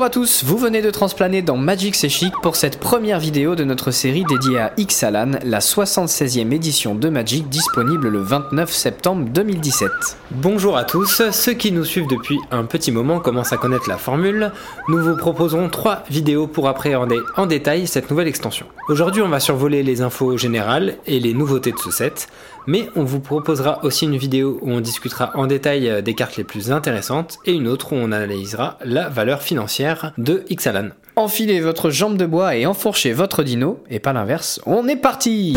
Bonjour à tous, vous venez de transplaner dans Magic C'est pour cette première vidéo de notre série dédiée à Ixalan, la 76e édition de Magic disponible le 29 septembre 2017. Bonjour à tous, ceux qui nous suivent depuis un petit moment commencent à connaître la formule. Nous vous proposerons trois vidéos pour appréhender en détail cette nouvelle extension. Aujourd'hui on va survoler les infos générales et les nouveautés de ce set, mais on vous proposera aussi une vidéo où on discutera en détail des cartes les plus intéressantes et une autre où on analysera la valeur financière de Ixalan. Enfilez votre jambe de bois et enfourchez votre dino, et pas l'inverse, on est parti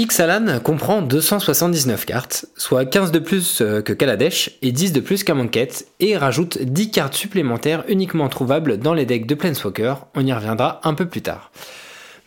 Ixalan comprend 279 cartes, soit 15 de plus euh, que Kaladesh et 10 de plus qu'Amonkhet, et rajoute 10 cartes supplémentaires uniquement trouvables dans les decks de Planeswalker, on y reviendra un peu plus tard.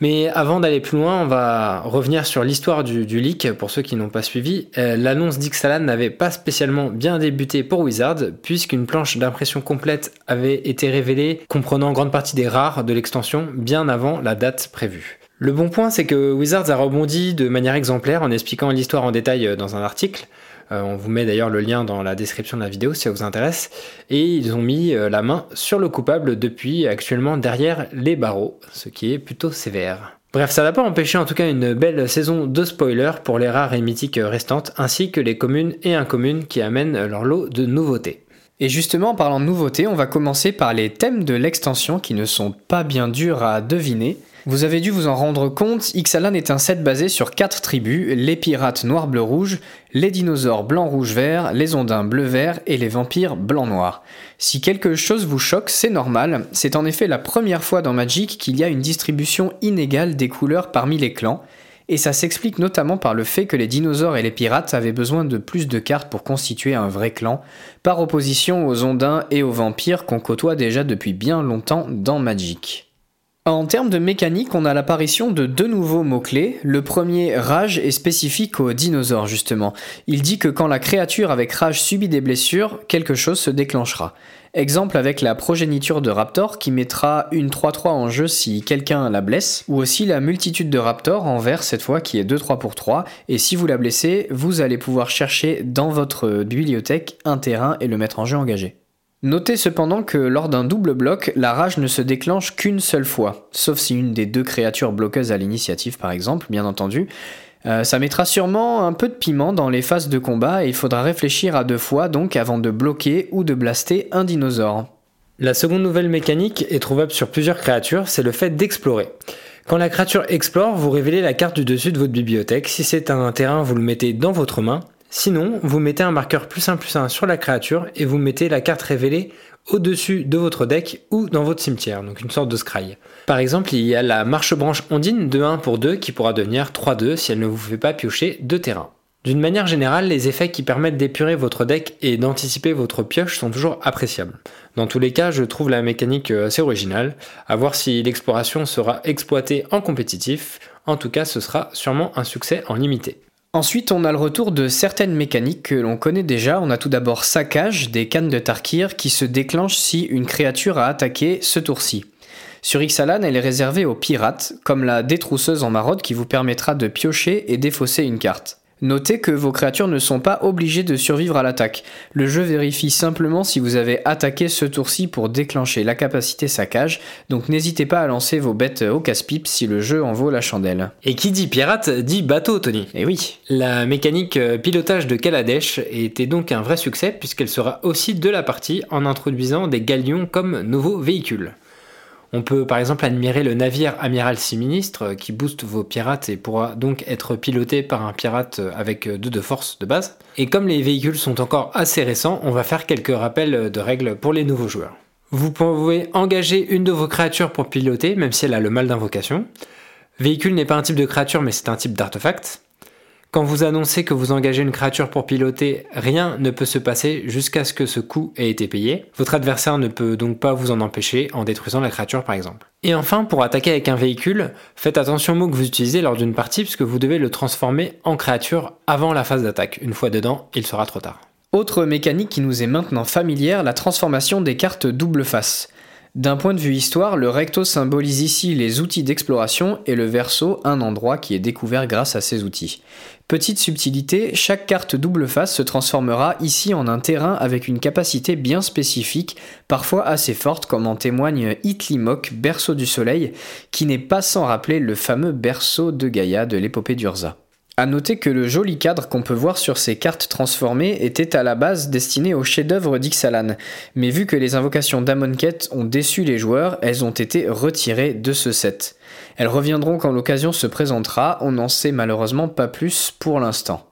Mais avant d'aller plus loin, on va revenir sur l'histoire du, leak pour ceux qui n'ont pas suivi. Euh, l'annonce d'Ixalan n'avait pas spécialement bien débuté pour Wizard, puisqu'une planche d'impression complète avait été révélée, comprenant grande partie des rares de l'extension, bien avant la date prévue. Le bon point, c'est que Wizards a rebondi de manière exemplaire en expliquant l'histoire en détail euh, dans un article. Euh, on vous met d'ailleurs le lien dans la description de la vidéo si ça vous intéresse. Et ils ont mis euh, la main sur le coupable depuis actuellement derrière les barreaux, ce qui est plutôt sévère. Bref, ça n'a pas empêché en tout cas une belle saison de spoilers pour les rares et mythiques restantes, ainsi que les communes et incommunes qui amènent leur lot de nouveautés. Et justement, en parlant de nouveautés, on va commencer par les thèmes de l'extension qui ne sont pas bien durs à deviner. Vous avez dû vous en rendre compte, Ixalan est un set basé sur quatre tribus, les pirates noir-bleu-rouge, les dinosaures blanc-rouge-vert, les ondins bleu-vert et les vampires blanc-noir. Si quelque chose vous choque, c'est normal, c'est en effet la première fois dans Magic qu'il y a une distribution inégale des couleurs parmi les clans, et ça s'explique notamment par le fait que les dinosaures et les pirates avaient besoin de plus de cartes pour constituer un vrai clan, par opposition aux ondins et aux vampires qu'on côtoie déjà depuis bien longtemps dans Magic. En termes de mécanique, on a l'apparition de deux nouveaux mots-clés. Le premier, rage, est spécifique aux dinosaures justement. Il dit que quand la créature avec rage subit des blessures, quelque chose se déclenchera. Exemple avec la progéniture de Raptor qui mettra une 3-3 en jeu si quelqu'un la blesse, ou aussi la multitude de Raptor en vert cette fois qui est 2-3 pour 3, et si vous la blessez, vous allez pouvoir chercher dans votre bibliothèque un terrain et le mettre en jeu engagé. Notez cependant que lors d'un double bloc, la rage ne se déclenche qu'une seule fois, sauf si une des deux créatures bloqueuses à l'initiative par exemple, bien entendu. Euh, ça mettra sûrement un peu de piment dans les phases de combat et il faudra réfléchir à deux fois donc avant de bloquer ou de blaster un dinosaure. La seconde nouvelle mécanique est trouvable sur plusieurs créatures, c'est le fait d'explorer. Quand la créature explore, vous révélez la carte du dessus de votre bibliothèque. Si c'est un terrain, vous le mettez dans votre main. Sinon, vous mettez un marqueur plus 1 plus 1 sur la créature et vous mettez la carte révélée au-dessus de votre deck ou dans votre cimetière, donc une sorte de scry. Par exemple, il y a la marche-branche ondine de 1 pour 2 qui pourra devenir 3-2 si elle ne vous fait pas piocher de terrain. D'une manière générale, les effets qui permettent d'épurer votre deck et d'anticiper votre pioche sont toujours appréciables. Dans tous les cas, je trouve la mécanique assez originale, à voir si l'exploration sera exploitée en compétitif, en tout cas ce sera sûrement un succès en limité. Ensuite, on a le retour de certaines mécaniques que l'on connaît déjà. On a tout d'abord saccage des cannes de Tarkir qui se déclenchent si une créature a attaqué ce tour-ci. Sur Ixalan, elle est réservée aux pirates, comme la détrousseuse en maraude qui vous permettra de piocher et défausser une carte. Notez que vos créatures ne sont pas obligées de survivre à l'attaque. Le jeu vérifie simplement si vous avez attaqué ce tour-ci pour déclencher la capacité saccage, donc n'hésitez pas à lancer vos bêtes au casse-pipe si le jeu en vaut la chandelle. Et qui dit pirate dit bateau, Tony. Et eh oui. La mécanique euh, pilotage de Kaladesh était donc un vrai succès puisqu'elle sera aussi de la partie en introduisant des galions comme nouveaux véhicules. On peut par exemple admirer le navire amiral Siministre euh, qui booste vos pirates et pourra donc être piloté par un pirate avec 2 de force de base. Et comme les véhicules sont encore assez récents, on va faire quelques rappels de règles pour les nouveaux joueurs. Vous pouvez engager une de vos créatures pour piloter, même si elle a le mal d'invocation. Véhicule n'est pas un type de créature, mais c'est un type d'artefact. Quand vous annoncez que vous engagez une créature pour piloter, rien ne peut se passer jusqu'à ce que ce coût ait été payé. Votre adversaire ne peut donc pas vous en empêcher en détruisant la créature par exemple. Et enfin, pour attaquer avec un véhicule, faites attention aux mots que vous utilisez lors d'une partie puisque vous devez le transformer en créature avant la phase d'attaque. Une fois dedans, il sera trop tard. Autre mécanique qui nous est maintenant familière, la transformation des cartes double face. D'un point de vue histoire, le recto symbolise ici les outils d'exploration et le verso un endroit qui est découvert grâce à ces outils. Petite subtilité, chaque carte double face se transformera ici en un terrain avec une capacité bien spécifique, parfois assez forte comme en témoigne Itlimok, berceau du soleil, qui n'est pas sans rappeler le fameux berceau de Gaïa de l'épopée d'Urza. A noter que le joli cadre qu'on peut voir sur ces cartes transformées était à la base destiné au chef-d'œuvre d'Ixalan, mais vu que les invocations d'Amonkhet ont déçu les joueurs, elles ont été retirées de ce set. Elles reviendront quand l'occasion se présentera, on n'en sait malheureusement pas plus pour l'instant.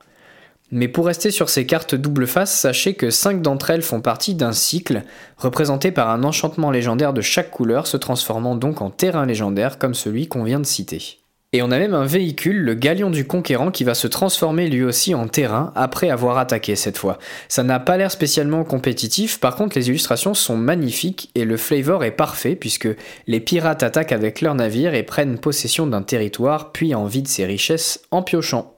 Mais pour rester sur ces cartes double face, sachez que 5 d'entre elles font partie d'un cycle, représenté par un enchantement légendaire de chaque couleur, se transformant donc en terrain légendaire comme celui qu'on vient de citer. Et on a même un véhicule, le Galion du Conquérant, qui va se transformer lui aussi en terrain après avoir attaqué cette fois. Ça n'a pas l'air spécialement compétitif, par contre les illustrations sont magnifiques et le flavor est parfait puisque les pirates attaquent avec leurs navires et prennent possession d'un territoire puis en de ses richesses en piochant.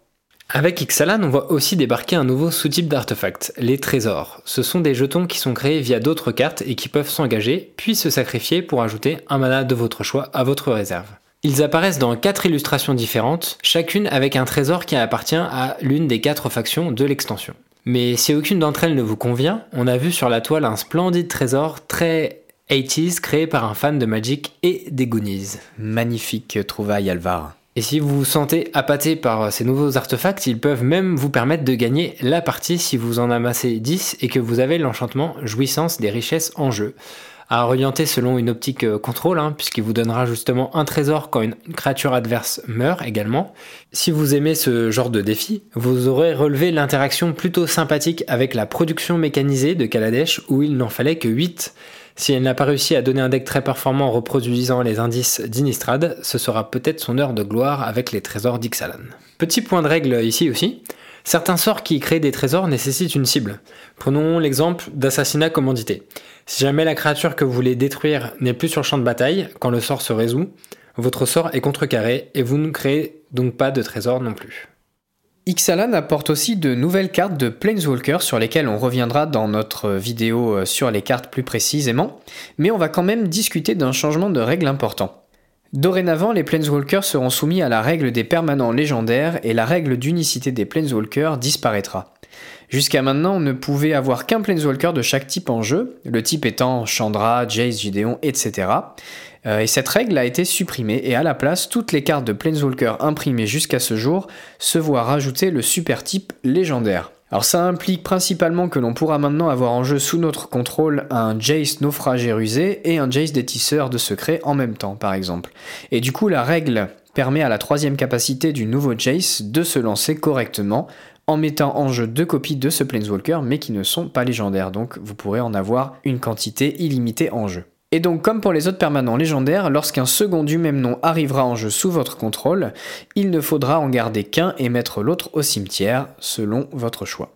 Avec Ixalan, on voit aussi débarquer un nouveau sous-type d'artefacts, les trésors. Ce sont des jetons qui sont créés via d'autres cartes et qui peuvent s'engager, puis se sacrifier pour ajouter un mana de votre choix à votre réserve. Ils apparaissent dans quatre illustrations différentes, chacune avec un trésor qui appartient à l'une des quatre factions de l'extension. Mais si aucune d'entre elles ne vous convient, on a vu sur la toile un splendide trésor très 80s créé par un fan de Magic et des Goonies. Magnifique trouvaille Alvar. Et si vous vous sentez appâté par ces nouveaux artefacts, ils peuvent même vous permettre de gagner la partie si vous en amassez 10 et que vous avez l'enchantement jouissance des richesses en jeu à orienter selon une optique euh, contrôle, hein, puisqu'il vous donnera justement un trésor quand une créature adverse meurt également. Si vous aimez ce genre de défi, vous aurez relevé l'interaction plutôt sympathique avec la production mécanisée de Kaladesh où il n'en fallait que 8. Si elle n'a pas réussi à donner un deck très performant en reproduisant les indices d'Inistrad, ce sera peut-être son heure de gloire avec les trésors d'Ixalan. Petit point de règle ici aussi, certains sorts qui créent des trésors nécessitent une cible. Prenons l'exemple d'assassinat commandité. Si jamais la créature que vous voulez détruire n'est plus sur le champ de bataille, quand le sort se résout, votre sort est contrecarré et vous ne créez donc pas de trésor non plus. Ixalan apporte aussi de nouvelles cartes de Planeswalker sur lesquelles on reviendra dans notre vidéo euh, sur les cartes plus précisément, mais on va quand même discuter d'un changement de règle important. Dorénavant, les Planeswalkers seront soumis à la règle des permanents légendaires et la règle d'unicité des Planeswalkers disparaîtra. Jusqu'à maintenant, on ne pouvait avoir qu'un Planeswalker de chaque type en jeu, le type étant Chandra, Jace, Gideon, etc. Euh, et cette règle a été supprimée et à la place, toutes les cartes de Planeswalker imprimées jusqu'à ce jour se voient rajouter le super type légendaire. Alors ça implique principalement que l'on pourra maintenant avoir en jeu sous notre contrôle un Jace naufragé rusé et un Jace détisseur de secrets en même temps par exemple. Et du coup la règle permet à la troisième capacité du nouveau Jace de se lancer correctement en mettant en jeu deux copies de ce Planeswalker mais qui ne sont pas légendaires, donc vous pourrez en avoir une quantité illimitée en jeu. Et donc comme pour les autres permanents légendaires, lorsqu'un second du même nom arrivera en jeu sous votre contrôle, il ne faudra en garder qu'un et mettre l'autre au cimetière, selon votre choix.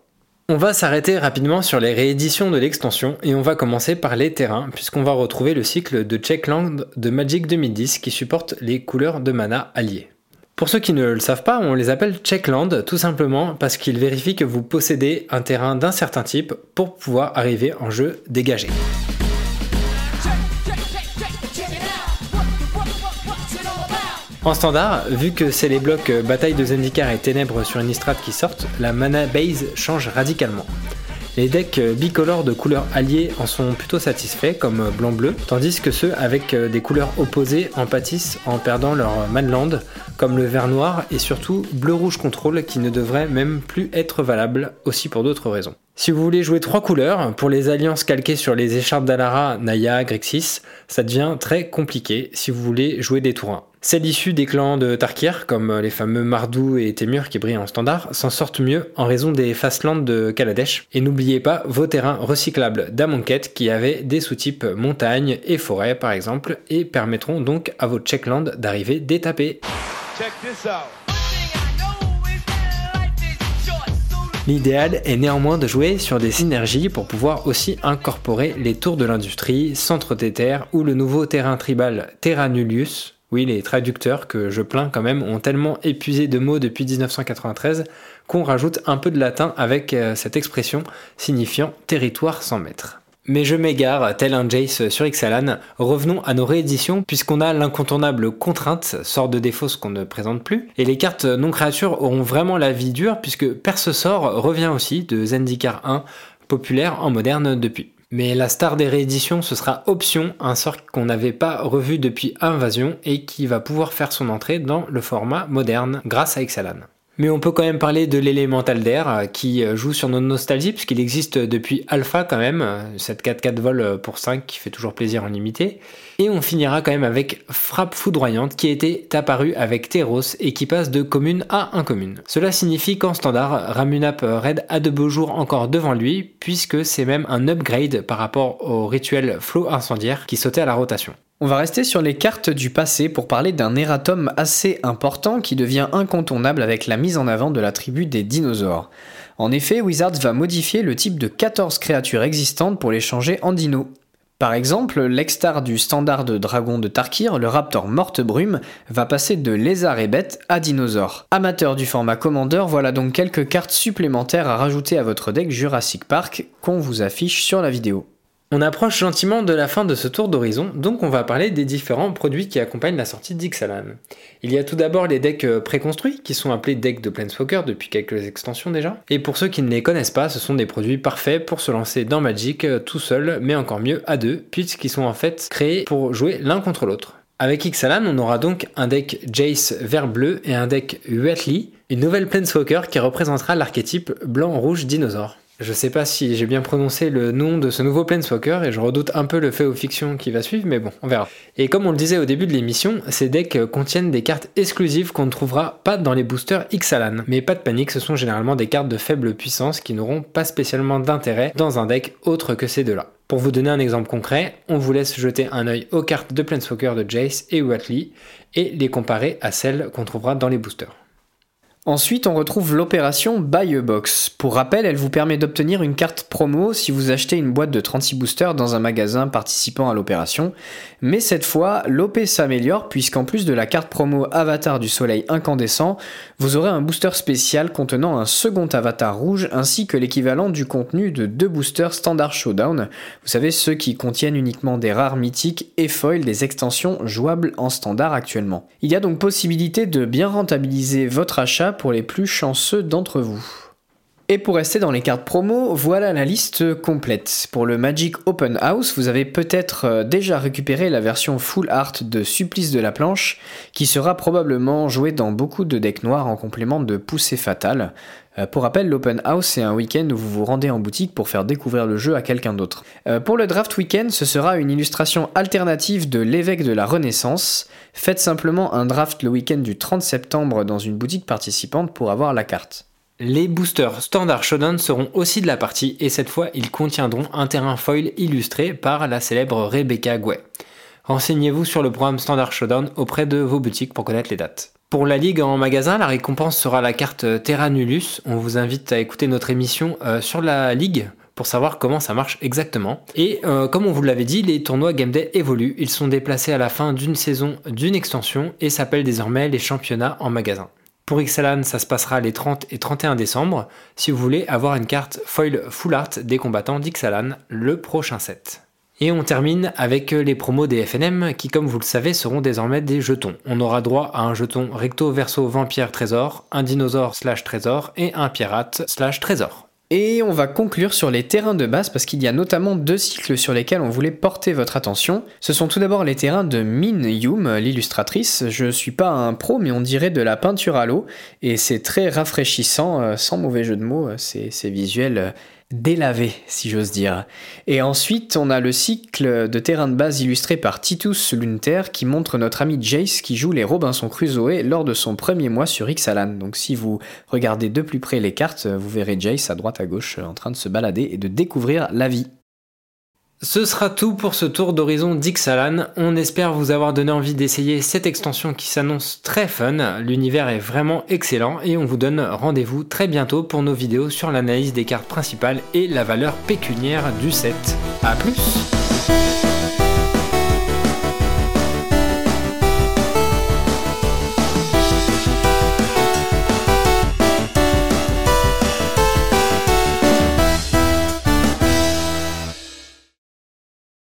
On va s'arrêter rapidement sur les rééditions de l'extension et on va commencer par les terrains puisqu'on va retrouver le cycle de Checkland de Magic 2010 qui supporte les couleurs de mana alliées. Pour ceux qui ne le savent pas, on les appelle checkland tout simplement parce qu'ils vérifient que vous possédez un terrain d'un certain type pour pouvoir arriver en jeu dégagé. En standard, vu que c'est les blocs Bataille de Zendikar et Ténèbres sur Innistrad qui sortent, la mana base change radicalement. Les decks bicolores de couleurs alliées en sont plutôt satisfaits, comme blanc-bleu, tandis que ceux avec des couleurs opposées en pâtissent en perdant leur manland, comme le vert noir et surtout bleu-rouge contrôle qui ne devrait même plus être valable, aussi pour d'autres raisons. Si vous voulez jouer trois couleurs, pour les alliances calquées sur les écharpes d'Alara, Naya, Grixis, ça devient très compliqué si vous voulez jouer des tours 1. Celles issues des clans de Tarkir, comme les fameux Mardou et Temur qui brillent en standard, s'en sortent mieux en raison des fastlands de Kaladesh. Et n'oubliez pas vos terrains recyclables d'Amonkhet qui avaient des sous-types montagne et forêt par exemple, et permettront donc à vos checklands d'arriver détapés. L'idéal est néanmoins de jouer sur des synergies pour pouvoir aussi incorporer les tours de l'industrie, centre des terres ou le nouveau terrain tribal Terra Nullius, oui, les traducteurs que je plains quand même ont tellement épuisé de mots depuis 1993 qu'on rajoute un peu de latin avec euh, cette expression signifiant territoire sans maître. Mais je m'égare, tel un Jace sur Ixalan. Revenons à nos rééditions, puisqu'on a l'incontournable contrainte, sort de défaut ce qu'on ne présente plus. Et les cartes non créatures auront vraiment la vie dure, puisque Perce sort revient aussi de Zendikar 1, populaire en moderne depuis. Mais la star des rééditions, ce sera Option, un sort qu'on n'avait pas revu depuis Invasion et qui va pouvoir faire son entrée dans le format moderne grâce à Ixalan. Mais on peut quand même parler de l'élémental d'air euh, qui euh, joue sur nos nostalgies puisqu'il existe depuis Alpha quand même, euh, cette 4-4 vol pour 5 qui fait toujours plaisir en limité. Et on finira quand même avec Frappe foudroyante qui était apparue avec Teros et qui passe de commune à incommune. Cela signifie qu'en standard, Ramunap Red a de beaux jours encore devant lui puisque c'est même un upgrade par rapport au rituel Flow incendiaire qui sautait à la rotation. On va rester sur les cartes du passé pour parler d'un erratum assez important qui devient incontournable avec la mise en avant de la tribu des dinosaures. En effet, Wizards va modifier le type de 14 créatures existantes pour les changer en dinos. Par exemple, l'ex-star du standard de dragon de Tarkir, le Raptor Morte Brume, va passer de lézard et bête à dinosaure. Amateur du format Commander, voilà donc quelques cartes supplémentaires à rajouter à votre deck Jurassic Park qu'on vous affiche sur la vidéo. On approche gentiment de la fin de ce tour d'horizon, donc on va parler des différents produits qui accompagnent la sortie d'Ixalan. Il y a tout d'abord les decks euh, préconstruits, qui sont appelés decks de Planeswalker depuis quelques extensions déjà. Et pour ceux qui ne les connaissent pas, ce sont des produits parfaits pour se lancer dans Magic euh, tout seul, mais encore mieux à deux, puisqu'ils sont en fait créés pour jouer l'un contre l'autre. Avec Ixalan, on aura donc un deck Jace vert bleu et un deck Huatli, une nouvelle Planeswalker qui représentera l'archétype blanc-rouge dinosaure. Je sais pas si j'ai bien prononcé le nom de ce nouveau Planeswalker et je redoute un peu le fait aux fictions qui va suivre, mais bon, on verra. Et comme on le disait au début de l'émission, ces decks contiennent des cartes exclusives qu'on ne trouvera pas dans les boosters Ixalan. Mais pas de panique, ce sont généralement des cartes de faible puissance qui n'auront pas spécialement d'intérêt dans un deck autre que ces deux-là. Pour vous donner un exemple concret, on vous laisse jeter un œil aux cartes de Planeswalker de Jace et Watley et les comparer à celles qu'on trouvera dans les boosters. Ensuite, on retrouve l'opération Buy a Box. Pour rappel, elle vous permet d'obtenir une carte promo si vous achetez une boîte de 36 boosters dans un magasin participant à l'opération. Mais cette fois, l'OP s'améliore puisqu'en plus de la carte promo Avatar du Soleil incandescent, vous aurez un booster spécial contenant un second avatar rouge ainsi que l'équivalent du contenu de deux boosters Standard Showdown. Vous savez, ceux qui contiennent uniquement des rares mythiques et foil des extensions jouables en standard actuellement. Il y a donc possibilité de bien rentabiliser votre achat pour les plus chanceux d'entre vous. Et pour rester dans les cartes promo, voilà la liste complète. Pour le Magic Open House, vous avez peut-être euh, déjà récupéré la version full art de Supplice de la planche, qui sera probablement jouée dans beaucoup de decks noirs en complément de Poussée Fatale. Euh, pour rappel, l'Open House, c'est un week-end où vous vous rendez en boutique pour faire découvrir le jeu à quelqu'un d'autre. Euh, pour le Draft Weekend, ce sera une illustration alternative de l'évêque de la Renaissance. Faites simplement un draft le week-end du 30 septembre dans une boutique participante pour avoir la carte. Les boosters Standard Shodown seront aussi de la partie et cette fois ils contiendront un terrain foil illustré par la célèbre Rebecca Gouet. Renseignez-vous sur le programme Standard Showdown auprès de vos boutiques pour connaître les dates. Pour la ligue en magasin, la récompense sera la carte Terra Nullus. On vous invite à écouter notre émission euh, sur la ligue pour savoir comment ça marche exactement. Et euh, comme on vous l'avait dit, les tournois Game Day évoluent. Ils sont déplacés à la fin d'une saison d'une extension et s'appellent désormais les championnats en magasin. Pour Ixalan, ça se passera les 30 et 31 décembre si vous voulez avoir une carte foil full art des combattants d'Ixalan le prochain set. Et on termine avec les promos des FNM qui, comme vous le savez, seront désormais des jetons. On aura droit à un jeton recto verso vampire trésor, un dinosaure slash trésor et un pirate slash trésor. Et on va conclure sur les terrains de base parce qu'il y a notamment deux cycles sur lesquels on voulait porter votre attention. Ce sont tout d'abord les terrains de Min Yum, l'illustratrice. Je suis pas un pro, mais on dirait de la peinture à l'eau et c'est très rafraîchissant, euh, sans mauvais jeu de mots. Euh, c'est visuel euh, délavé, si j'ose dire. Et ensuite, on a le cycle de terrain de base illustré par Titus Lunter qui montre notre ami Jace qui joue les Robinson Crusoe lors de son premier mois sur Ixalan. Donc si vous regardez de plus près les cartes, vous verrez Jace à droite à gauche en train de se balader et de découvrir la vie. Ce sera tout pour ce tour d'horizon d'Ixalan. On espère vous avoir donné envie d'essayer cette extension qui s'annonce très fun. L'univers est vraiment excellent et on vous donne rendez-vous très bientôt pour nos vidéos sur l'analyse des cartes principales et la valeur pécuniaire du set. A plus